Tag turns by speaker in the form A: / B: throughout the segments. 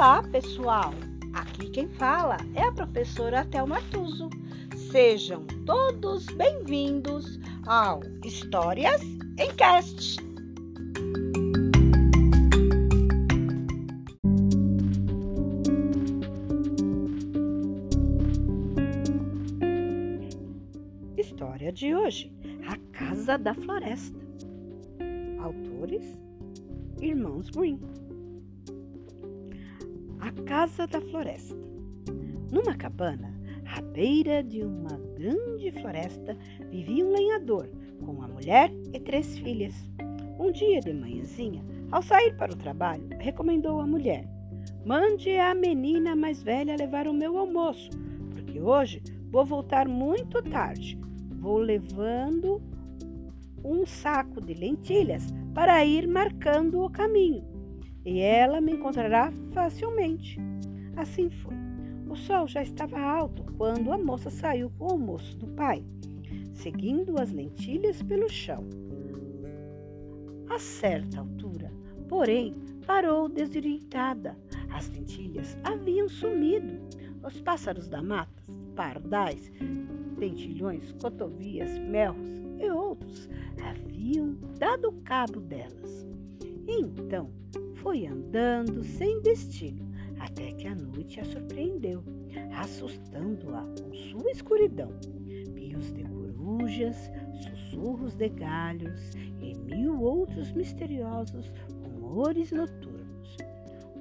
A: Olá, pessoal! Aqui quem fala é a professora Thelma Tuso. Sejam todos bem-vindos ao Histórias em Cast. História de hoje: A Casa da Floresta. Autores: Irmãos Green. A Casa da Floresta. Numa cabana, à beira de uma grande floresta, vivia um lenhador com uma mulher e três filhas. Um dia de manhãzinha, ao sair para o trabalho, recomendou à mulher: Mande a menina mais velha levar o meu almoço, porque hoje vou voltar muito tarde. Vou levando um saco de lentilhas para ir marcando o caminho e ela me encontrará facilmente. Assim foi. O sol já estava alto quando a moça saiu com o almoço do pai, seguindo as lentilhas pelo chão. A certa altura, porém, parou desorientada. As lentilhas haviam sumido. Os pássaros da mata, pardais, dentilhões, cotovias, melros e outros haviam dado cabo delas. Então, foi andando sem destino, até que a noite a surpreendeu, assustando-a com sua escuridão. Pios de corujas, sussurros de galhos e mil outros misteriosos rumores noturnos.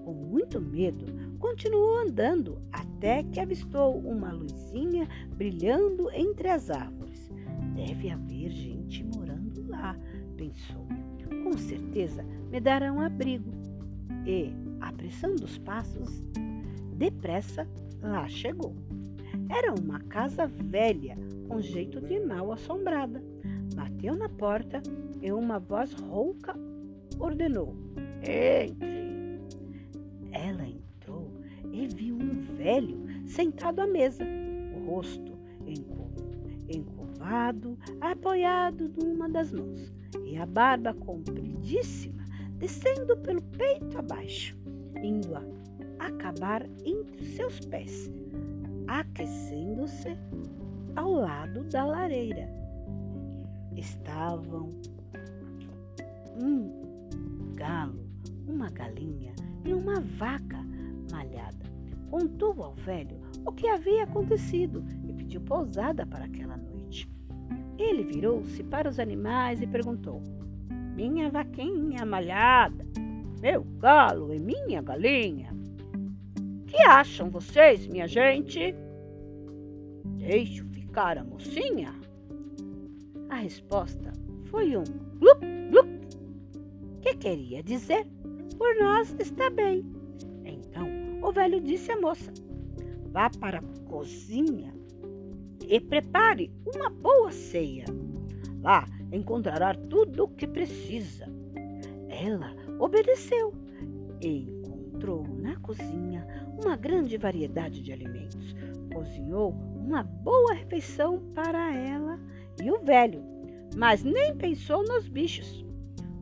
A: Com muito medo, continuou andando até que avistou uma luzinha brilhando entre as árvores. Deve haver gente morando lá, pensou. Com certeza me darão abrigo e, apressando os passos, depressa lá chegou. Era uma casa velha, com jeito de mal assombrada. Bateu na porta e uma voz rouca ordenou: Entre! Ela entrou e viu um velho sentado à mesa, o rosto encovado, apoiado numa das mãos, e a barba compridíssima descendo pelo peito abaixo, indo a acabar entre seus pés, aquecendo-se ao lado da lareira. Estavam um galo, uma galinha e uma vaca malhada. Contou ao velho o que havia acontecido e pediu pousada para aquela noite. Ele virou-se para os animais e perguntou: minha vaquinha malhada, meu galo e minha galinha. Que acham vocês, minha gente? Deixo ficar a mocinha? A resposta foi um glup, glup, que queria dizer, por nós está bem. Então o velho disse à moça, vá para a cozinha e prepare uma boa ceia. Lá encontrará tudo o que precisa. Ela obedeceu e encontrou na cozinha uma grande variedade de alimentos. Cozinhou uma boa refeição para ela e o velho, mas nem pensou nos bichos.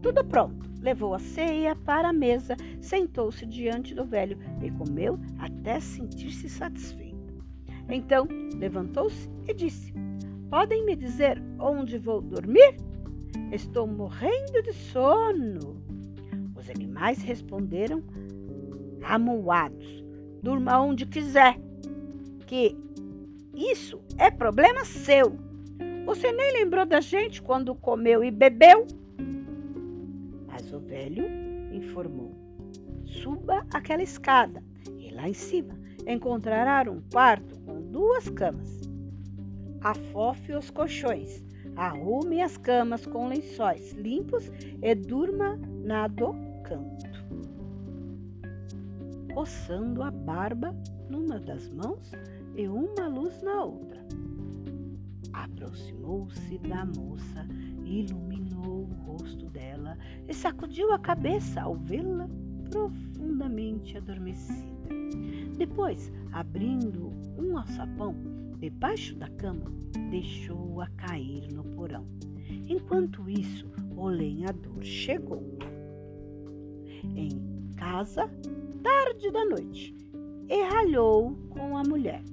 A: Tudo pronto. Levou a ceia para a mesa, sentou-se diante do velho e comeu até sentir-se satisfeito. Então levantou-se e disse: Podem me dizer onde vou dormir? Estou morrendo de sono. Os animais responderam amuados: Durma onde quiser, que isso é problema seu. Você nem lembrou da gente quando comeu e bebeu? Mas o velho informou: Suba aquela escada e lá em cima encontrará um quarto com duas camas afofe os colchões, arrume as camas com lençóis limpos e durma na do canto. Coçando a barba numa das mãos e uma luz na outra. Aproximou-se da moça, iluminou o rosto dela e sacudiu a cabeça ao vê-la profundamente adormecida. Depois, abrindo um alçapão, debaixo da cama, deixou-a cair no porão. Enquanto isso, o lenhador chegou. Em casa tarde da noite e ralhou com a mulher.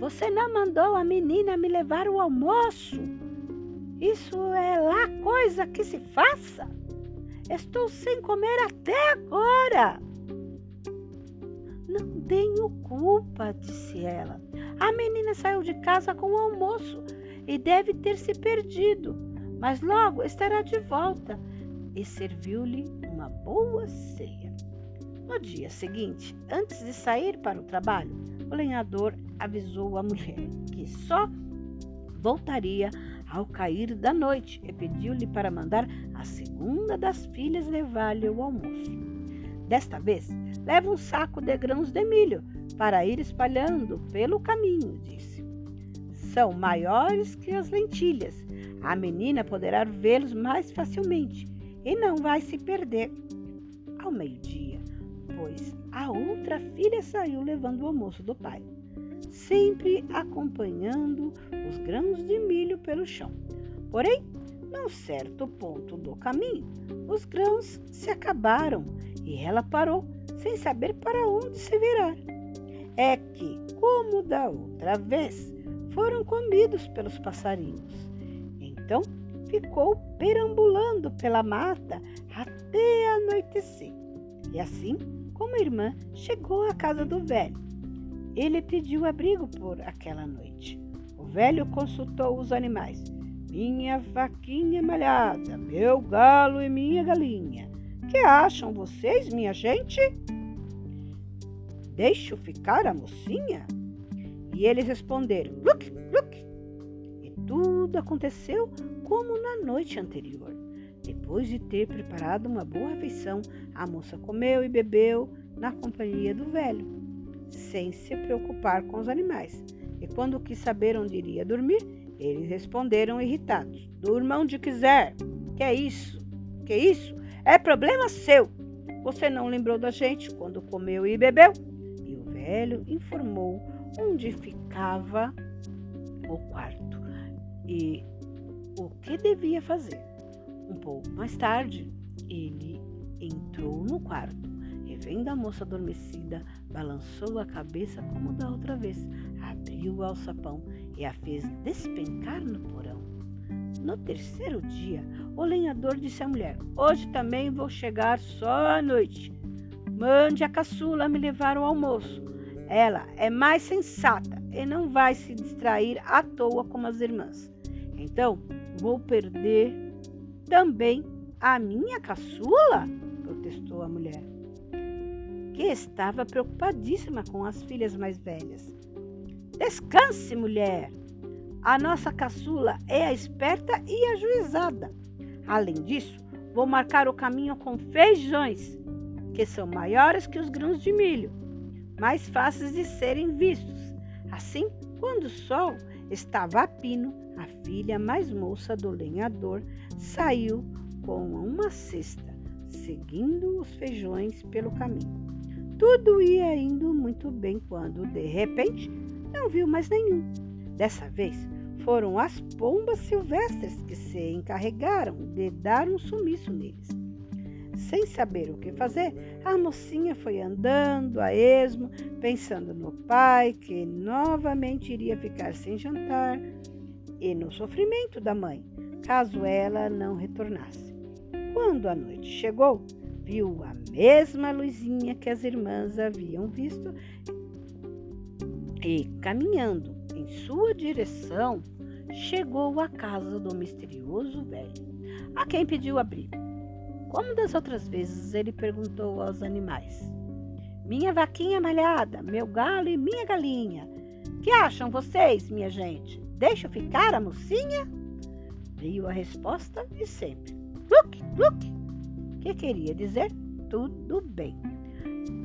A: Você não mandou a menina me levar o almoço? Isso é lá coisa que se faça? Estou sem comer até agora. Não tenho culpa, disse ela. A menina saiu de casa com o almoço e deve ter se perdido, mas logo estará de volta. E serviu-lhe uma boa ceia. No dia seguinte, antes de sair para o trabalho, o lenhador avisou a mulher que só voltaria ao cair da noite e pediu-lhe para mandar a segunda das filhas levar-lhe o almoço. Desta vez, leva um saco de grãos de milho para ir espalhando pelo caminho, disse. São maiores que as lentilhas. A menina poderá vê-los mais facilmente e não vai se perder. Ao meio-dia, pois a outra filha saiu levando o almoço do pai sempre acompanhando os grãos de milho pelo chão. Porém, num certo ponto do caminho, os grãos se acabaram e ela parou, sem saber para onde se virar. É que, como da outra vez, foram comidos pelos passarinhos. Então ficou perambulando pela mata até anoitecer. E assim, como a irmã, chegou à casa do velho ele pediu abrigo por aquela noite. O velho consultou os animais. Minha vaquinha malhada, meu galo e minha galinha. Que acham vocês, minha gente? Deixo ficar a mocinha? E eles responderam: Look, look. E tudo aconteceu como na noite anterior. Depois de ter preparado uma boa refeição, a moça comeu e bebeu na companhia do velho sem se preocupar com os animais. E quando quis saber onde iria dormir, eles responderam irritados: Durma onde quiser. Que é isso? Que isso? É problema seu. Você não lembrou da gente quando comeu e bebeu? Velho informou onde ficava o quarto e o que devia fazer. Um pouco mais tarde, ele entrou no quarto e, vendo a moça adormecida, balançou a cabeça como da outra vez, abriu o alçapão e a fez despencar no porão. No terceiro dia, o lenhador disse à mulher: Hoje também vou chegar só à noite. Mande a caçula me levar o almoço. Ela é mais sensata e não vai se distrair à toa como as irmãs. Então, vou perder também a minha caçula? protestou a mulher que estava preocupadíssima com as filhas mais velhas. Descanse, mulher! A nossa caçula é a esperta e ajuizada. Além disso, vou marcar o caminho com feijões, que são maiores que os grãos de milho, mais fáceis de serem vistos. Assim, quando o sol estava a pino, a filha mais moça do lenhador saiu com uma cesta, seguindo os feijões pelo caminho. Tudo ia indo muito bem quando, de repente, não viu mais nenhum. Dessa vez, foram as pombas silvestres que se encarregaram de dar um sumiço neles. Sem saber o que fazer, a mocinha foi andando a esmo, pensando no pai, que novamente iria ficar sem jantar, e no sofrimento da mãe, caso ela não retornasse. Quando a noite chegou, viu a mesma luzinha que as irmãs haviam visto e, caminhando em sua direção, chegou à casa do misterioso velho, a quem pediu abrigo. Como das outras vezes, ele perguntou aos animais: Minha vaquinha malhada, meu galo e minha galinha, que acham vocês, minha gente? Deixa ficar a mocinha? Veio a resposta de sempre: Look, look que queria dizer tudo bem.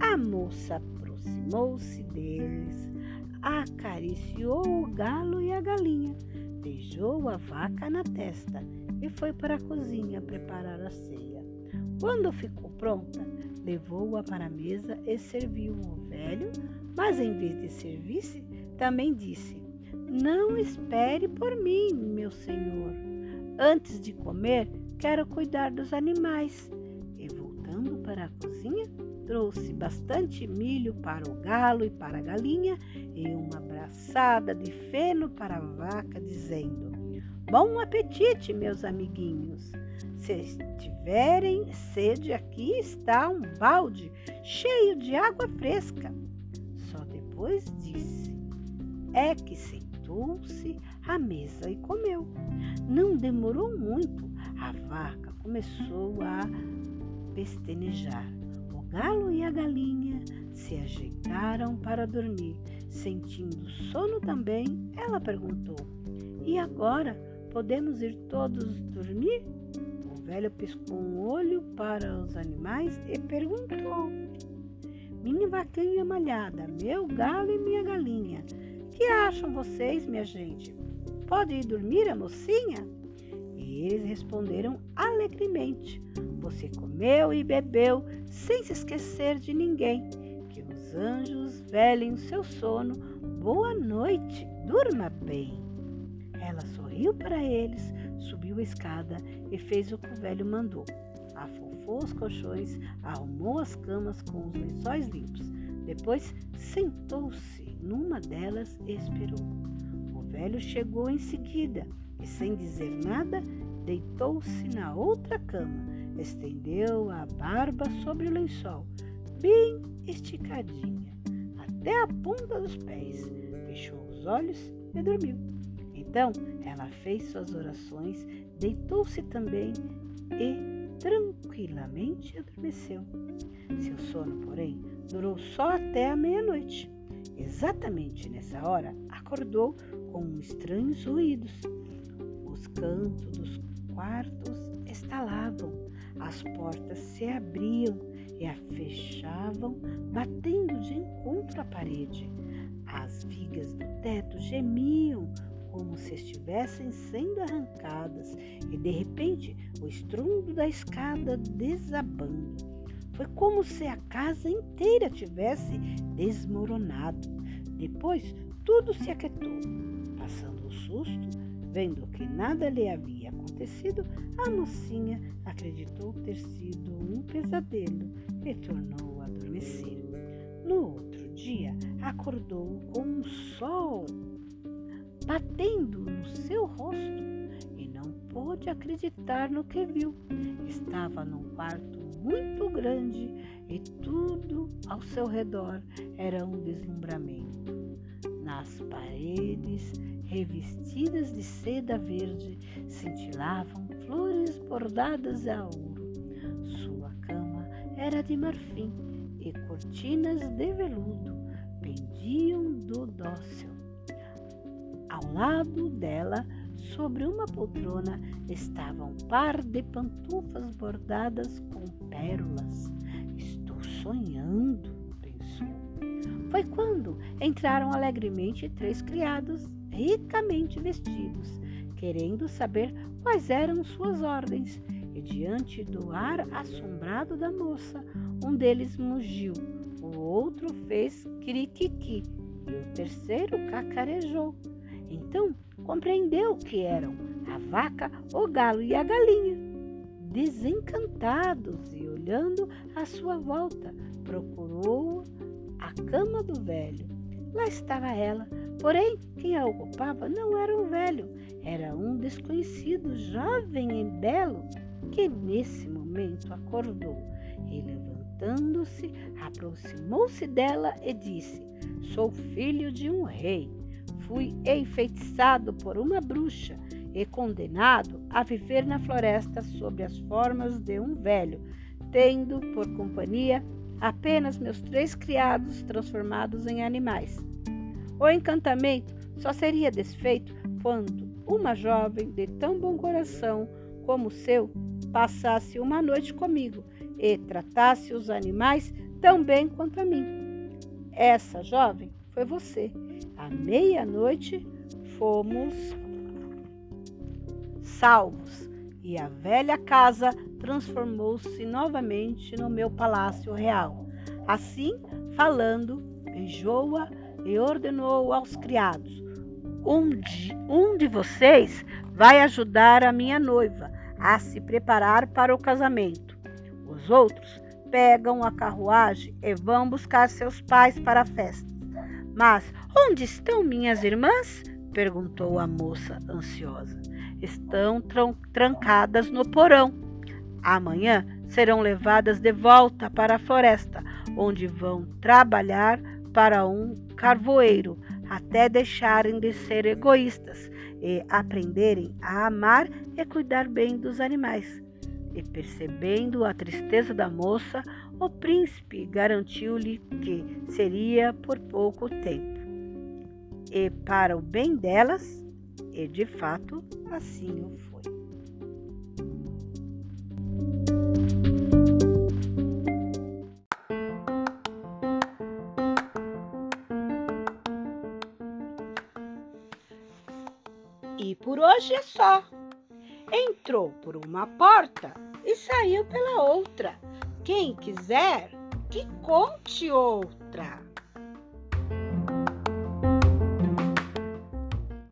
A: A moça aproximou-se deles, acariciou o galo e a galinha, beijou a vaca na testa e foi para a cozinha preparar a ceia. Quando ficou pronta, levou-a para a mesa e serviu o velho, mas em vez de servir-se, também disse: Não espere por mim, meu senhor. Antes de comer, quero cuidar dos animais para a cozinha, trouxe bastante milho para o galo e para a galinha e uma braçada de feno para a vaca, dizendo: Bom apetite, meus amiguinhos! Se tiverem sede, aqui está um balde cheio de água fresca. Só depois disse: É que sentou-se à mesa e comeu. Não demorou muito, a vaca começou a pestenejar. O galo e a galinha se ajeitaram para dormir. Sentindo sono também, ela perguntou: E agora podemos ir todos dormir? O velho piscou um olho para os animais e perguntou: Minha vaquinha malhada, meu galo e minha galinha, que acham vocês, minha gente? Pode ir dormir a mocinha? E eles responderam alegremente: Você comeu e bebeu sem se esquecer de ninguém. Que os anjos velem o seu sono. Boa noite, durma bem. Ela sorriu para eles, subiu a escada e fez o que o velho mandou. Afofou os colchões, arrumou as camas com os lençóis limpos. Depois sentou-se numa delas e esperou. O velho chegou em seguida e, sem dizer nada, deitou-se na outra cama, estendeu a barba sobre o lençol, bem esticadinha, até a ponta dos pés, fechou os olhos e dormiu. Então ela fez suas orações, deitou-se também e tranquilamente adormeceu. Seu sono, porém, durou só até a meia-noite. Exatamente nessa hora, acordou com estranhos ruídos. Os cantos dos quartos estalavam, as portas se abriam e a fechavam, batendo de encontro à parede. As vigas do teto gemiam como se estivessem sendo arrancadas, e de repente o estrondo da escada desabando. Foi como se a casa inteira tivesse desmoronado. Depois tudo se aquietou. Passando o susto, vendo que nada lhe havia acontecido, a mocinha acreditou ter sido um pesadelo e tornou a adormecer. No outro dia, acordou com um sol batendo no seu rosto e não pôde acreditar no que viu. Estava num quarto muito grande e tudo ao seu redor era um deslumbramento. Nas paredes, revestidas de seda verde, cintilavam flores bordadas a ouro. Sua cama era de marfim e cortinas de veludo pendiam do lado dela, sobre uma poltrona, estava um par de pantufas bordadas com pérolas. Estou sonhando, pensou. Foi quando entraram alegremente três criados ricamente vestidos, querendo saber quais eram suas ordens. E diante do ar assombrado da moça, um deles mugiu, o outro fez criquiqui e o terceiro cacarejou. Então compreendeu que eram a vaca, o galo e a galinha. Desencantados e olhando à sua volta, procurou a cama do velho. Lá estava ela, porém quem a ocupava não era um velho, era um desconhecido, jovem e belo, que nesse momento acordou e, levantando-se, aproximou-se dela e disse: Sou filho de um rei fui enfeitiçado por uma bruxa e condenado a viver na floresta sob as formas de um velho, tendo por companhia apenas meus três criados transformados em animais. O encantamento só seria desfeito quando uma jovem de tão bom coração como o seu passasse uma noite comigo e tratasse os animais tão bem quanto a mim. Essa jovem foi você. À meia-noite fomos salvos e a velha casa transformou-se novamente no meu palácio real. Assim, falando, beijou-a e ordenou aos criados: um de, um de vocês vai ajudar a minha noiva a se preparar para o casamento. Os outros pegam a carruagem e vão buscar seus pais para a festa. Mas onde estão minhas irmãs? perguntou a moça ansiosa. Estão trancadas no porão. Amanhã serão levadas de volta para a floresta, onde vão trabalhar para um carvoeiro até deixarem de ser egoístas e aprenderem a amar e cuidar bem dos animais. E percebendo a tristeza da moça, o príncipe garantiu-lhe que seria por pouco tempo. E para o bem delas, e de fato assim o foi. E por hoje é só. Entrou por uma porta e saiu pela outra. Quem quiser, que conte outra.